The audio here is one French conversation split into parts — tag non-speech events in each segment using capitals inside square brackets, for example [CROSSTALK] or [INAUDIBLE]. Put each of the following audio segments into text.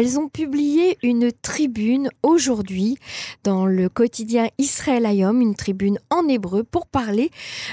Elles ont publié une tribune aujourd'hui dans le quotidien Israël Ayom, une tribune en hébreu pour parler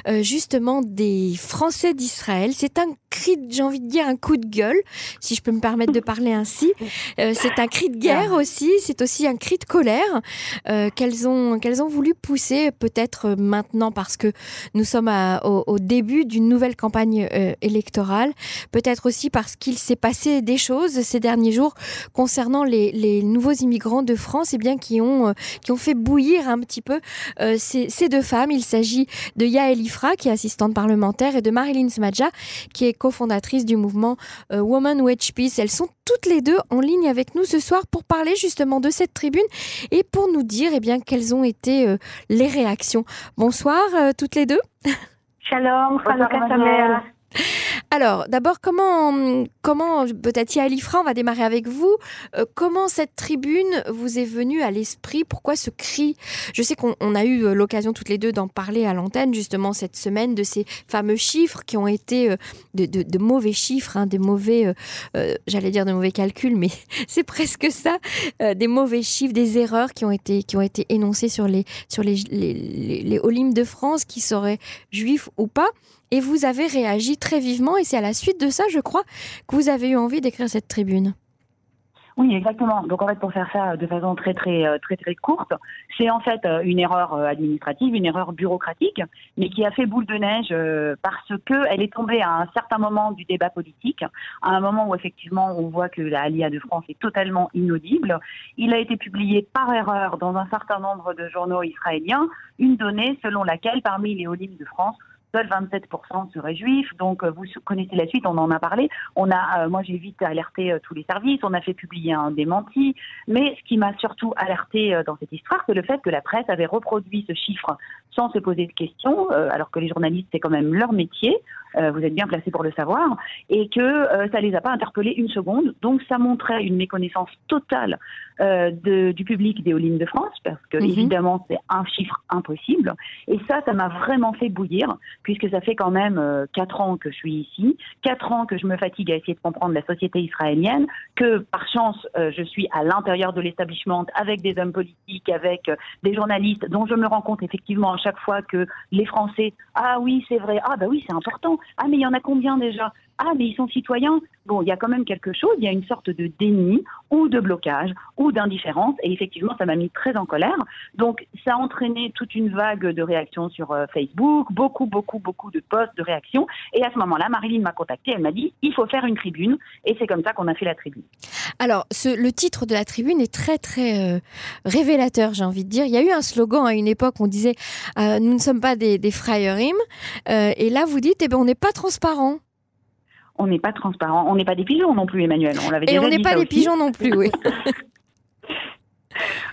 euh, justement des Français d'Israël. C'est un cri, j'ai envie de dire un coup de gueule, si je peux me permettre de parler ainsi. Euh, c'est un cri de guerre aussi, c'est aussi un cri de colère euh, qu'elles ont qu'elles ont voulu pousser peut-être maintenant parce que nous sommes au, au, début d'une nouvelle campagne électorale, peut-être aussi parce qu'il s'est passé des choses ces derniers jours concernant les, nouveaux immigrants de France et eh bien, qui, ont, euh, qui ont fait bouillir un petit peu euh, ces, deux femmes. Il s'agit de Yael Ifra, qui est assistante parlementaire, et de Marilyn Smadja, qui est cofondatrice du mouvement euh, Woman Wedge Peace. Elles sont toutes les deux en ligne avec nous ce soir pour parler justement de cette tribune et pour nous dire eh bien, quelles ont été les réactions. Bonsoir toutes les deux. Shalom, Bonsoir, [LAUGHS] alors, d'abord, comment, comment peut-être Yael Ifra, on va démarrer avec vous. Euh, comment cette tribune vous est venue à l'esprit? Pourquoi ce cri? Je sais qu'on a eu euh, l'occasion toutes les deux d'en parler à l'antenne, justement, cette semaine, de ces fameux chiffres qui ont été euh, de, mauvais chiffres, hein, des mauvais, j'allais dire de mauvais calculs, mais [LAUGHS] c'est presque ça, des mauvais chiffres, des erreurs qui ont été, qui ont été énoncées sur les, sur les, les de France, qui seraient juifs ou pas et vous avez réagi très vivement et c'est à la suite de ça, je crois, que vous avez eu envie d'écrire cette tribune. Oui, exactement. Donc en fait, pour faire ça de façon très très euh, très très courte, c'est en fait euh, une erreur euh, administrative, une erreur bureaucratique, mais qui a fait boule de neige parce que elle est tombée à un certain moment du débat politique, à un moment où effectivement on voit que la Alia de France est totalement inaudible. Il a été publié par erreur dans un certain nombre de journaux israéliens une donnée selon laquelle parmi les Olympiques de France seuls 27% seraient juifs. Donc, euh, vous connaissez la suite, on en a parlé. On a, euh, moi, j'ai vite alerté euh, tous les services. On a fait publier un démenti. Mais ce qui m'a surtout alerté dans cette histoire, c'est le fait que la presse avait reproduit ce chiffre sans se poser de questions, alors que les journalistes, c'est quand même leur métier. Vous êtes bien placés pour le savoir, et que ça les a pas interpellés une seconde. Donc, ça montrait une méconnaissance totale de, du public des Olympiques de France, parce que mhm. évidemment, c'est un chiffre impossible. Et ça, ça m'a vraiment fait bouillir puisque ça fait quand même euh, quatre ans que je suis ici, quatre ans que je me fatigue à essayer de comprendre la société israélienne, que par chance euh, je suis à l'intérieur de l'établissement avec des hommes politiques, avec euh, des journalistes, dont je me rends compte effectivement à chaque fois que les Français, ah oui c'est vrai, ah bah oui c'est important, ah mais il y en a combien déjà? Ah mais ils sont citoyens. Bon, il y a quand même quelque chose, il y a une sorte de déni ou de blocage ou d'indifférence et effectivement ça m'a mis très en colère. Donc ça a entraîné toute une vague de réactions sur euh, Facebook, beaucoup beaucoup beaucoup de posts de réactions et à ce moment-là, Marilyn m'a contacté, elle m'a dit il faut faire une tribune et c'est comme ça qu'on a fait la tribune. Alors le titre de la tribune est très très euh, révélateur, j'ai envie de dire. Il y a eu un slogan à une époque, on disait euh, nous ne sommes pas des, des frayerim et là vous dites eh ben on n'est pas transparent on n'est pas transparent. On n'est pas des pigeons non plus, Emmanuel. On l'avait Et on n'est pas des pigeons non plus, oui. [LAUGHS]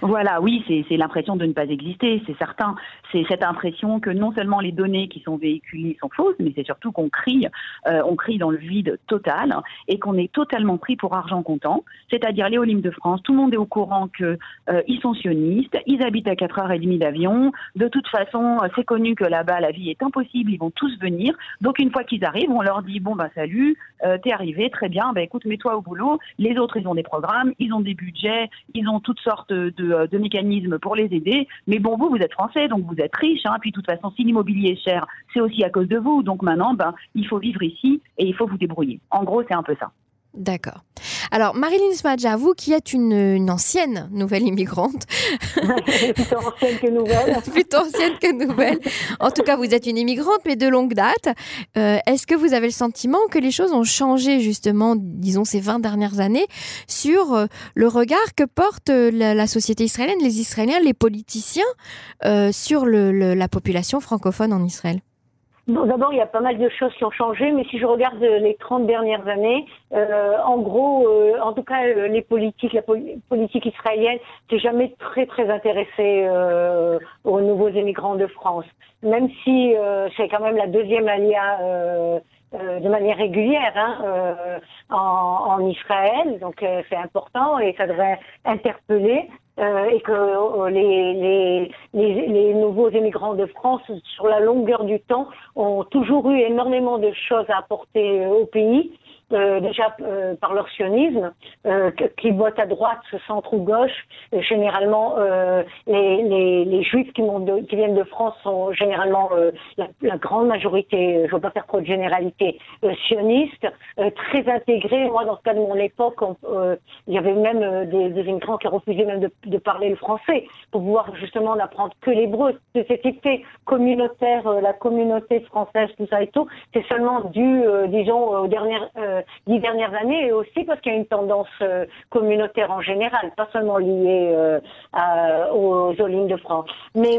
Voilà, oui, c'est l'impression de ne pas exister, c'est certain. C'est cette impression que non seulement les données qui sont véhiculées sont fausses, mais c'est surtout qu'on crie, euh, on crie dans le vide total et qu'on est totalement pris pour argent comptant. C'est-à-dire les de France, tout le monde est au courant que euh, sont sionistes, ils habitent à 4h30 d'avion. De toute façon, euh, c'est connu que là-bas la vie est impossible, ils vont tous venir. Donc une fois qu'ils arrivent, on leur dit bon bah salut, t'es arrivé, très bien, bah écoute mets-toi au boulot. Les autres ils ont des programmes, ils ont des budgets, ils ont toutes sortes de, de, mécanismes pour les aider. Mais bon, vous, vous êtes français, donc vous êtes riche. Hein, puis de toute façon, si l'immobilier est cher, c'est aussi à cause de vous. Donc maintenant, ben, il faut vivre ici et il faut vous débrouiller. En gros, c'est un peu ça. D'accord. Alors, Marilyn Smadja, vous qui êtes une, ancienne nouvelle immigrante. [LAUGHS] Plutôt ancienne que nouvelle. [LAUGHS] Plutôt ancienne que nouvelle. En tout cas, vous êtes une immigrante, mais de longue date. Euh, est-ce que vous avez le sentiment que les choses ont changé, justement, disons, ces 20 dernières années, sur euh, le regard que porte euh, la, société israélienne, les Israéliens, les politiciens, sur la population francophone en Israël? D'abord, il y a pas mal de choses qui ont changé, mais si je regarde les 30 dernières années, euh, en gros, euh, en tout cas, euh, les politiques, la politique israélienne, s'est jamais très très intéressée euh, aux nouveaux émigrants de France. Même si c'est quand même la deuxième alia de manière régulière hein, en, en, Israël, donc c'est important et ça devrait interpeller. et que les, les, les, les, nouveaux émigrants de France, sur la longueur du temps, ont toujours eu énormément de choses à apporter au pays euh, déjà euh, par leur sionisme, euh, qui votent à droite, centre ou gauche. généralement, les, juifs qui, viennent de France sont généralement la, grande majorité, je ne veux pas faire trop de généralité, sionistes, très intégrés. Moi, dans le cas de mon époque, il y avait même des, immigrants qui refusaient même de, parler le français pour pouvoir justement n'apprendre que l'hébreu. Cet effet communautaire, la communauté française, tout ça et tout, c'est seulement dû, disons, aux dernières euh, dix dernières années et aussi parce qu'il y a une tendance euh, communautaire en général, pas seulement liée euh, aux, aux de France. Mais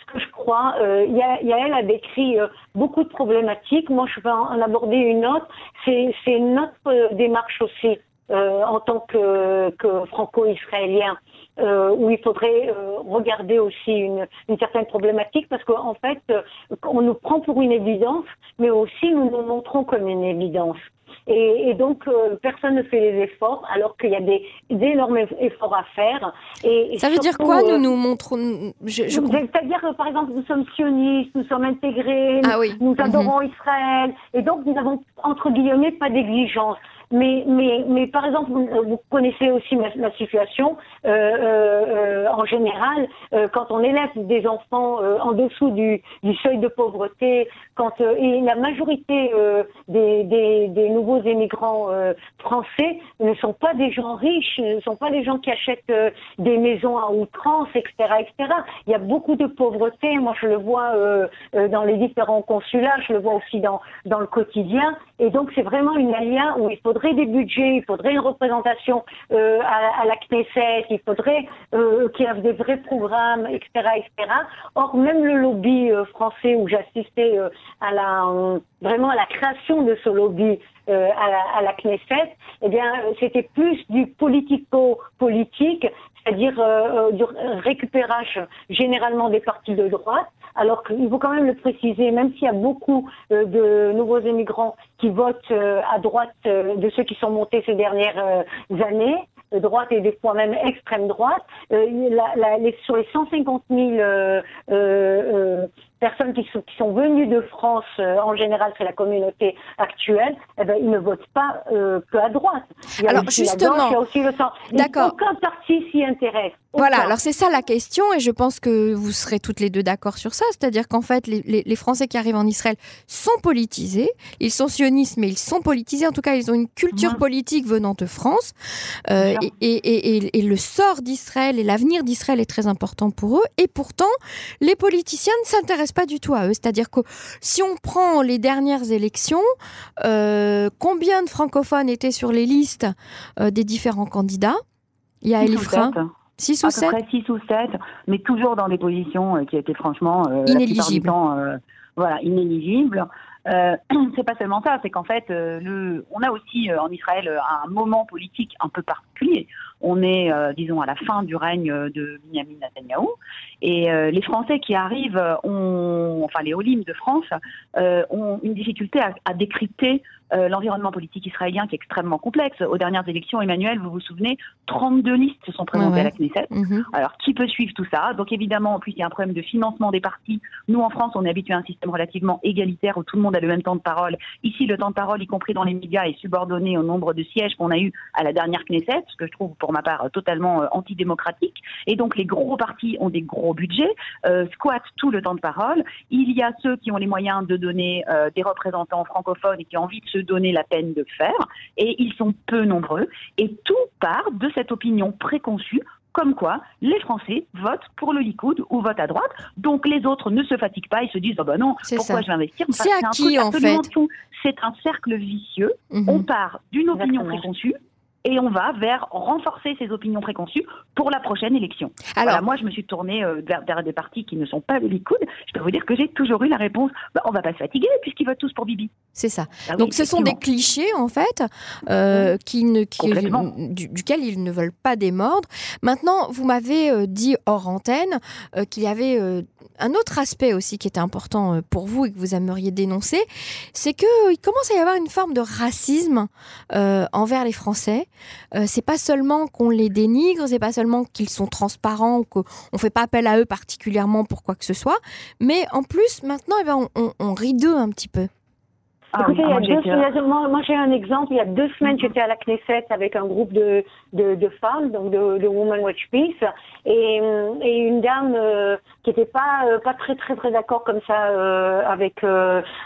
ce que je crois, euh, Yael a décrit beaucoup de problématiques. Moi, je vais en aborder une autre. C'est notre démarche aussi en tant que, franco-israélien. Euh, où il faudrait euh, regarder aussi une, certaine problématique parce qu'en fait, on nous prend pour une évidence, mais aussi nous nous montrons comme une évidence. Et, et donc, euh, personne ne fait les efforts, alors qu'il y a des d'énormes efforts à faire. Et, Ça veut dire quoi, nous nous montrons je, je... C'est-à-dire que, par exemple, nous sommes sionistes, nous sommes intégrés, ah, oui. nous, adorons mhm. Israël, et donc nous n'avons, entre guillemets, pas d'exigence. Mais, mais, mais par exemple, vous, connaissez aussi ma, ma situation. Euh, euh, en général, euh, quand on élève des enfants euh, en dessous du, du, seuil de pauvreté, quand et la majorité des, des, des, nouveaux émigrants français ne sont pas des gens riches, ne sont pas des gens qui achètent des maisons à outrance, etc., etc. Il y a beaucoup de pauvreté. Moi, je le vois dans les différents consulats, je le vois aussi dans dans le quotidien. Et donc, c'est vraiment une alia où il faudrait des budgets, il faudrait une représentation euh, à, à, la Knesset, il faudrait euh, qu'il y ait des vrais programmes, etc., etc. Or, même le lobby euh, français où j'assistais euh, à la vraiment à la création de ce lobby euh, à, la, à la Knesset, eh bien, c'était plus du politico-politique, c'est-à-dire euh, du récupérage généralement des partis de droite, alors qu'il faut quand même le préciser, même s'il y a beaucoup euh, de nouveaux immigrants qui votent euh, à droite euh, de ceux qui sont montés ces dernières années, droite et des fois même extrême droite, la, la, les, sur les 150 000 personnes qui sont, qui sont venues de France, euh, en général c'est la communauté actuelle, eh ben, ils ne votent pas euh, que à droite. Il y a alors justement, il y a aussi le centre. D'accord. Aucun parti s'y intéresse. Voilà, alors c'est ça la question et je pense que vous serez toutes les deux d'accord sur ça, c'est-à-dire qu'en fait les, les, les, Français qui arrivent en Israël sont politisés, ils sont sionistes mais ils sont politisés, en tout cas ils ont une culture politique venant de France euh, et, et, et, et, le sort d'Israël et l'avenir d'Israël est très important pour eux et pourtant les politiciens ne s'intéressent pas du tout à eux. C'est-à-dire que si on prend les dernières élections, euh, combien de francophones étaient sur les listes euh, des différents candidats? Il y a Elifra 6 ou 7 6 ou 7, mais toujours dans des positions euh, qui étaient franchement euh, inéligibles. Euh, voilà, inéligibles. Euh, [CLEARS THROAT] c'est pas seulement ça, c'est qu'en fait, le, on a aussi en Israël un moment politique un peu particulier. On est, disons, à la fin du règne de Benjamin Netanyahu, et les Français qui arrivent, ont, enfin les Olim de France, ont une difficulté à décrypter l'environnement politique israélien qui est extrêmement complexe. Aux dernières élections, Emmanuel, vous vous souvenez, 32 listes se sont présentées ouais, à la Knesset. -hmm. Alors, qui peut suivre tout ça? Donc, évidemment, en plus, il y a un problème de financement des partis. Nous, en France, on est habitué à un système relativement égalitaire où tout le monde a le même temps de parole. Ici, le temps de parole, y compris dans les médias, est subordonné au nombre de sièges qu'on a eu à la dernière Knesset, ce que je trouve pour ma part totalement euh, antidémocratique. Et donc, les gros partis ont des gros budgets, euh, squattent tout le temps de parole. Il y a ceux qui ont les moyens de donner euh, des représentants francophones et qui ont envie de se donner la peine de le faire. Et ils sont peu nombreux. Et tout part de cette opinion préconçue comme quoi les Français votent pour le Likoud ou votent à droite. Donc les autres ne se fatiguent pas, ils se disent oh ben non, pourquoi ça. je vais investir? C'est à qui en fait C'est un cercle vicieux. Mm -hmm. On part d'une opinion Exactement. préconçue et on va vers renforcer ces opinions préconçues pour la prochaine élection. Alors, voilà, moi, je me suis tournée euh, vers, vers, des partis qui ne sont pas le Likoud. Je peux vous dire que j'ai toujours eu la réponse bah, on va pas se fatiguer puisqu'ils votent tous pour Bibi. C'est ça. Ah, Donc, oui, ce sont des clichés, en fait, euh, qui ne, qui, du, duquel ils ne veulent pas démordre. Maintenant, vous m'avez euh, dit hors antenne euh, qu'il y avait euh, un autre aspect aussi qui était important pour vous et que vous aimeriez dénoncer, c'est qu'il commence à y avoir une forme de racisme envers les Français. c'est pas seulement qu'on les dénigre, c'est pas seulement qu'ils sont transparents ou qu'on fait pas appel à eux particulièrement pour quoi que ce soit, mais en plus maintenant, eh ben, on, on rit d'eux un petit peu. Ah Écoutez, il y a deux semaines, moi, j'ai un exemple. Il y a deux semaines, j'étais à la Knesset avec un groupe de, de, de femmes, donc de, de Women Watch Peace, et, et une dame euh, qui n'était pas euh, pas très très très d'accord comme ça euh, avec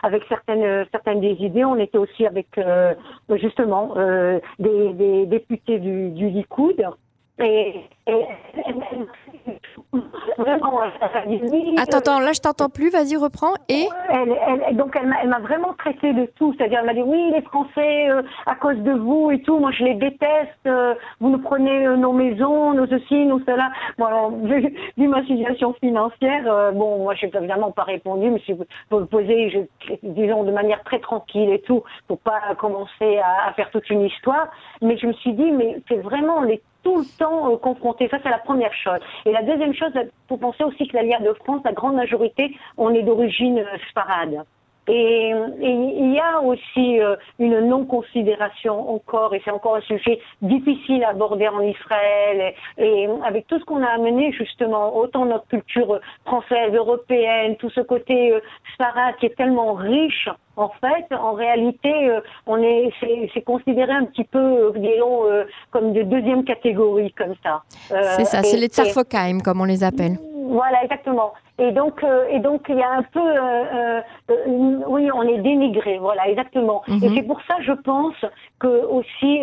avec certaines certaines des idées. On était aussi avec justement des, des députés du, du Likoud. Et, Attends, attends, là je t'entends plus, vas-y reprends. Et? Elle, donc elle m'a vraiment traité de tout, c'est-à-dire elle m'a dit oui les Français euh, à cause de vous et tout, moi je les déteste, euh, vous nous prenez euh, nos maisons, nos ceci, nos cela. Bon alors [LAUGHS] vu, ma situation financière, bon moi j'ai évidemment pas répondu, mais si vous, vous le posez, je, disons de manière très tranquille et tout, pour pas commencer à faire toute une histoire. Mais je me suis dit mais c'est vraiment les tout le temps euh, confrontés. Ça, c'est la première chose. Et la deuxième chose, faut penser aussi que l'Alliance de France, la grande majorité, on est d'origine euh, sparade. Et, il y a aussi euh, une non-considération encore, et c'est encore un sujet difficile à aborder en Israël, et, avec tout ce qu'on a amené justement, autant notre culture française, européenne, tout ce côté euh, qui est tellement riche, en fait, en réalité, euh, on est, c'est considéré un petit peu, euh, disons, comme de deuxième catégorie, comme ça. c'est ça, c'est les Tsarfokheim, comme on les appelle. Voilà, exactement. Et donc, euh, et donc, il y a un peu, euh, euh, oui, on est dénigré, voilà, exactement. Et mhm. c'est pour ça, je pense que aussi,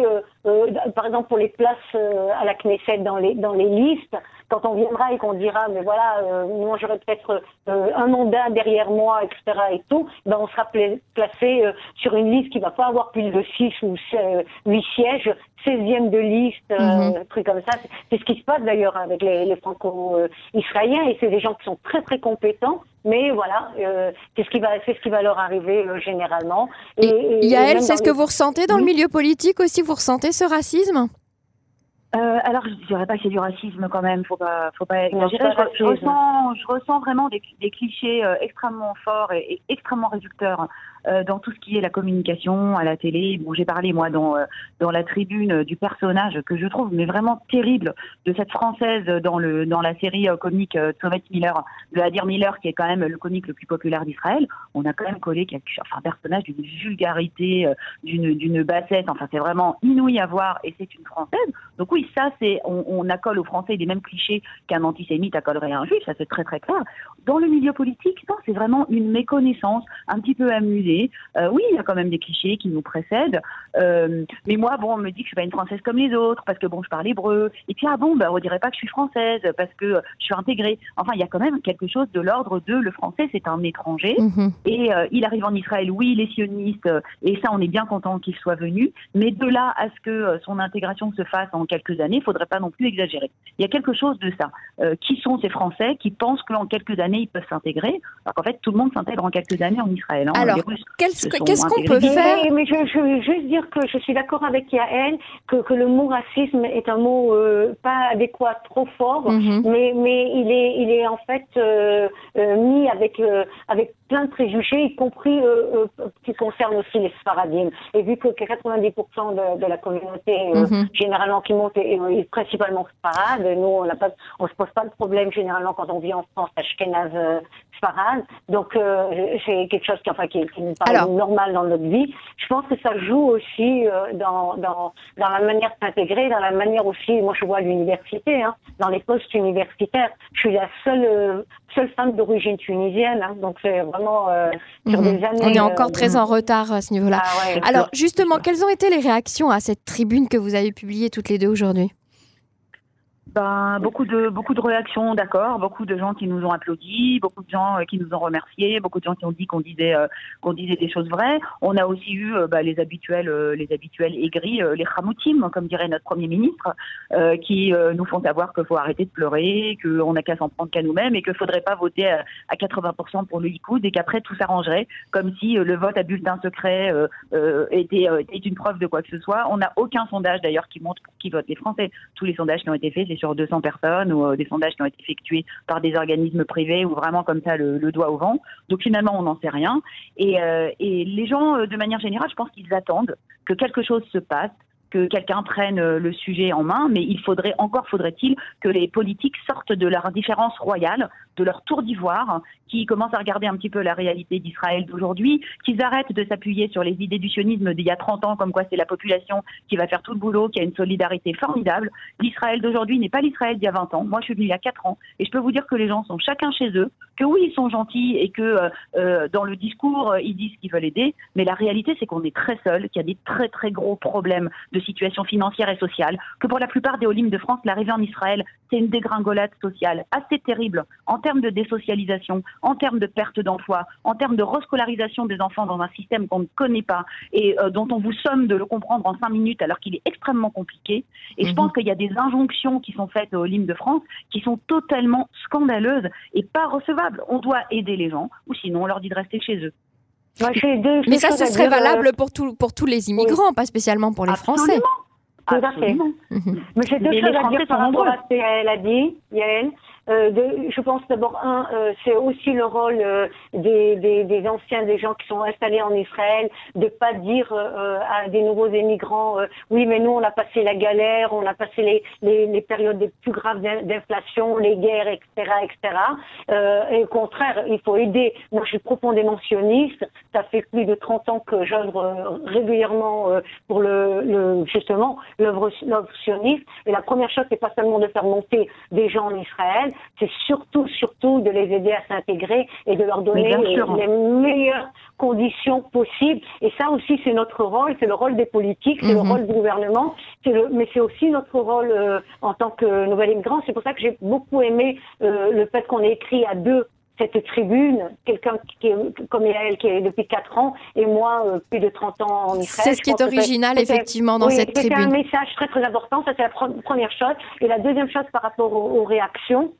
par exemple, pour les places à la Knesset dans les dans les listes, quand on viendra et qu'on dira, mais voilà, moi j'aurais peut-être un mandat derrière moi, etc. et tout, ben on sera placé sur une liste qui va pas avoir plus de 6 ou 8 sièges, 16e de liste, mm truc comme ça. C'est ce qui se passe d'ailleurs avec les, les franco-israéliens et c'est des gens qui sont très très compétents, mais voilà, euh, c'est ce qui va, c'est ce qui va leur arriver euh, généralement. Et, et, Yael, c'est ce que vous ressentez dans le milieu politique aussi? Vous ressentez ce racisme? Euh, alors, je dirais pas que c'est du racisme quand même, faut pas, faut pas exagérer. Je, ressens, je ressens vraiment des, des clichés euh, extrêmement forts et, et extrêmement réducteurs. euh, dans tout ce qui est la communication à la télé. Bon, j'ai parlé moi dans euh, dans la tribune du personnage que je trouve mais vraiment terrible de cette française dans le dans la série comique Thomas Miller, de Adir Miller qui est quand même le comique le plus populaire d'Israël. On a quand même collé quelque, enfin, un personnage d'une vulgarité, d'une d'une bassesse. Enfin, c'est vraiment inouï à voir et c'est une française. Donc oui, ça, c'est on, on, accole aux Français les mêmes clichés qu'un antisémite accolerait à un juif, ça c'est très très clair. Dans le milieu politique, c'est vraiment une méconnaissance, un petit peu amusée. Euh, oui, il y a quand même des clichés qui nous précèdent, euh, mais moi, bon, on me dit que je suis pas une Française comme les autres parce que bon, je parle hébreu. Et puis ah bon, bah, on dirait pas que je suis française parce que je suis intégrée. Enfin, il y a quand même quelque chose de l'ordre de le français, c'est un étranger mhm. et euh, il arrive en Israël. Oui, il est sioniste et ça, on est bien content qu'il soit venu. Mais de là à ce que son intégration se fasse en quelques années, il faudrait pas non plus exagérer. Il y a quelque chose de ça. Qui sont ces Français qui pensent qu'en quelques années, ils peuvent s'intégrer? Alors qu'en fait, tout le monde s'intègre en quelques années en Israël. Hein. Alors, qu'est-ce qu'on peut faire mais, je, veux juste dire que je suis d'accord avec Yael que, que le mot racisme est un mot euh, pas adéquat, trop fort, mhm. mais, mais il, est, il est en fait euh, mis avec, avec plein de préjugés, y compris qui concernent aussi les Sfaradim. Et vu que 90% de, de, la communauté, mhm. généralement qui monte, est, principalement Sfarad, nous, on on se pose pas de problème généralement quand on vit en France, Ashkenaz, Donc euh, c'est quelque chose qui, enfin, qui, qui nous paraît normal dans notre vie. Je pense que ça joue aussi euh, dans, dans, dans la manière de s'intégrer, dans la manière aussi, moi je vois l'université, hein, dans les postes universitaires. Je suis la seule euh, seule femme d'origine tunisienne, hein, donc c'est vraiment sur des années. On est encore très en retard à ce niveau-là. Ah Alors justement, quelles ont été les réactions à cette tribune que vous avez publiée toutes les deux aujourd'hui? Ben, beaucoup de beaucoup de réactions, d'accord, beaucoup de gens qui nous ont applaudi, beaucoup de gens euh, qui nous ont remerciés, beaucoup de gens qui ont dit qu'on disait euh, qu'on disait des choses vraies. On a aussi eu euh, bah, les habituels les habituels aigris, les ramoutim, comme dirait notre premier ministre, qui nous font savoir qu'il faut arrêter de pleurer, qu'on n'a qu'à s'en prendre qu'à nous-mêmes et qu'il faudrait pas voter à, 80% pour le Likoud et qu'après tout s'arrangerait, comme si le vote à bulletin secret était, était une preuve de quoi que ce soit. On n'a aucun sondage d'ailleurs qui montre pour qui votent les Français. Tous les sondages qui ont été faits, c'est sur 200 personnes ou des sondages qui ont été effectués par des organismes privés ou vraiment comme ça le, doigt au vent. Donc finalement, on n'en sait rien. Et, et les gens, de manière générale, je pense qu'ils attendent que quelque chose se passe que quelqu'un prenne euh, le sujet en main, mais il faudrait encore faudrait-il que les politiques sortent de leur indifférence royale, de leur tour d'ivoire, qui commencent à regarder un petit peu la réalité d'Israël d'aujourd'hui, qu'ils arrêtent de s'appuyer sur les idées du sionisme d'il y a 30 ans, comme quoi c'est la population qui va faire tout le boulot, qui a une solidarité formidable. L'Israël d'aujourd'hui n'est pas l'Israël d'il y a 20 ans. Moi, je suis venue il y a 4 ans, et je peux vous dire que les gens sont chacun chez eux, que oui, ils sont gentils et que euh, euh, dans le discours, ils disent qu'ils veulent aider, mais la réalité, c'est qu'on est très seul, qu'il y a des très très gros problèmes de situation financière et sociale, que pour la plupart des Olim de France, l'arrivée en Israël, c'est une dégringolade sociale assez terrible en termes de désocialisation, en termes de perte d'emploi, en termes de rescolarisation des enfants dans un système qu'on ne connaît pas et euh, dont on vous somme de le comprendre en cinq minutes alors qu'il est extrêmement compliqué. Et je mhm. pense qu'il y a des injonctions qui sont faites aux Olim de France qui sont totalement scandaleuses et pas recevables. On doit aider les gens ou sinon on leur dit de rester chez eux. Mais ça, ce serait valable pour, tout, pour tous les immigrants, pas spécialement pour les Français. Tout à fait. Mhm. Mais j'ai deux choses à dire par rapport à ce qu'elle a dit, Yael. Euh, de, je pense d'abord, un, euh, c'est aussi le rôle euh, des, des, des, anciens, des gens qui sont installés en Israël, de pas dire euh, à des nouveaux émigrants, oui, mais nous, on a passé la galère, on a passé les, les, les périodes les plus graves d'inflation, les guerres, etc., etc. et au contraire, il faut aider. Moi, je suis profondément sioniste. Ça fait plus de 30 ans que j'œuvre régulièrement pour le, le justement l'œuvre sioniste. Et la première chose, c'est pas seulement de faire monter des gens en Israël, c'est surtout, surtout de les aider à s'intégrer et de leur donner les, meilleures conditions possibles. Et ça aussi, c'est notre rôle, c'est le rôle des politiques, c'est le mhm. rôle du gouvernement, le, mais c'est aussi notre rôle euh, en tant que nouvel immigrant. C'est pour ça que j'ai beaucoup aimé euh, le fait qu'on ait écrit à deux cette tribune, quelqu'un qui est comme elle, qui est depuis 4 ans, et moi, euh, plus de 30 ans en Israël. C'est ce qui est original, effectivement, dans cette tribune. C'est un message très, très important. Ça, c'est la première chose. Et la deuxième chose par rapport aux réactions,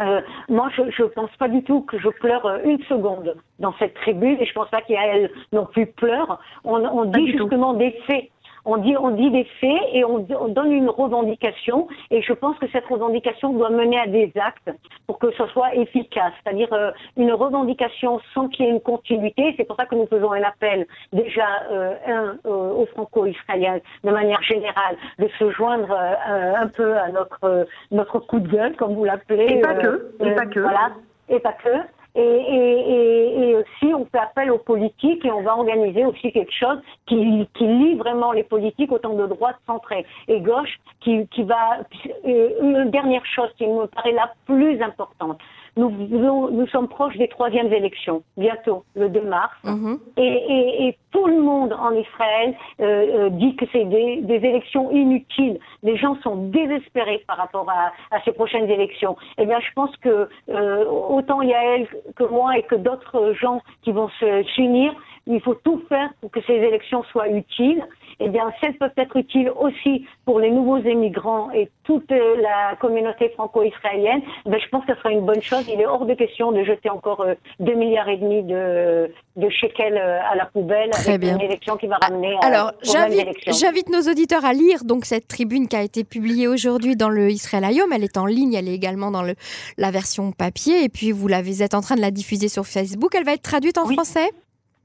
euh, moi, je ne pense pas du tout que je pleure euh, une seconde dans cette tribune et je pense pas qu'il y a elle non plus pleure. On, on dit justement des faits on dit, on dit des faits et on, donne une revendication. Et je pense que cette revendication doit mener à des actes pour que ce soit efficace. C'est-à-dire euh, une revendication sans qu'il y ait une continuité. C'est pour ça que nous faisons un appel déjà euh, un euh, aux franco-israéliens de manière générale de se joindre un peu à notre notre coup de gueule, comme vous l'appelez. Et pas que. Et pas que. Voilà. Et pas que. Et, aussi, on fait appel aux politiques et on va organiser aussi quelque chose qui, qui lie vraiment les politiques autant de droite, centre et gauche, qui, qui va... Une dernière chose qui me paraît la plus importante, nous, nous, sommes proches des troisièmes élections, bientôt, le 2 mars. Mhm. et, et, et, tout le monde en Israël euh, euh, dit que c'est des, des, élections inutiles. Les gens sont désespérés par rapport à, à ces prochaines élections. Eh bien, je pense que euh, autant Yael que moi et que d'autres gens qui vont se s'unir, il faut tout faire pour que ces élections soient utiles eh bien, celles peuvent être utiles aussi pour les nouveaux émigrants et toute euh, la communauté franco-israélienne. Ben, je pense que ce sera une bonne chose. Il est hors de question de jeter encore 2 euh, milliards et demi de, de shekels euh, à la poubelle Très avec une élection qui va ah, ramener Alors, j'invite nos auditeurs à lire donc cette tribune qui a été publiée aujourd'hui dans le Israël Ayom. Elle est en ligne, elle est également dans le, la version papier et puis vous l'avez êtes en train de la diffuser sur Facebook. Elle va être traduite en français?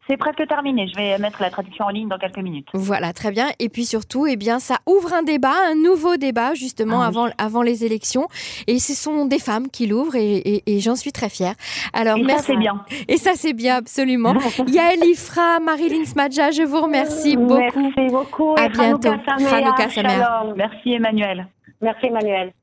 C'est presque terminé. Je vais mettre la traduction en ligne dans quelques minutes. Voilà, très bien. Et puis surtout, eh bien, ça ouvre un débat, un nouveau débat justement ah avant, avant les élections. Et ce sont des femmes qui l'ouvrent et, j'en suis très fière. Alors, et merci. ça, c'est bien. Et ça, c'est bien, absolument. [LAUGHS] Yael Ifra, Marilyn Smadja, je vous remercie beaucoup. Merci beaucoup. À bientôt. Merci Emmanuel. Merci Emmanuel.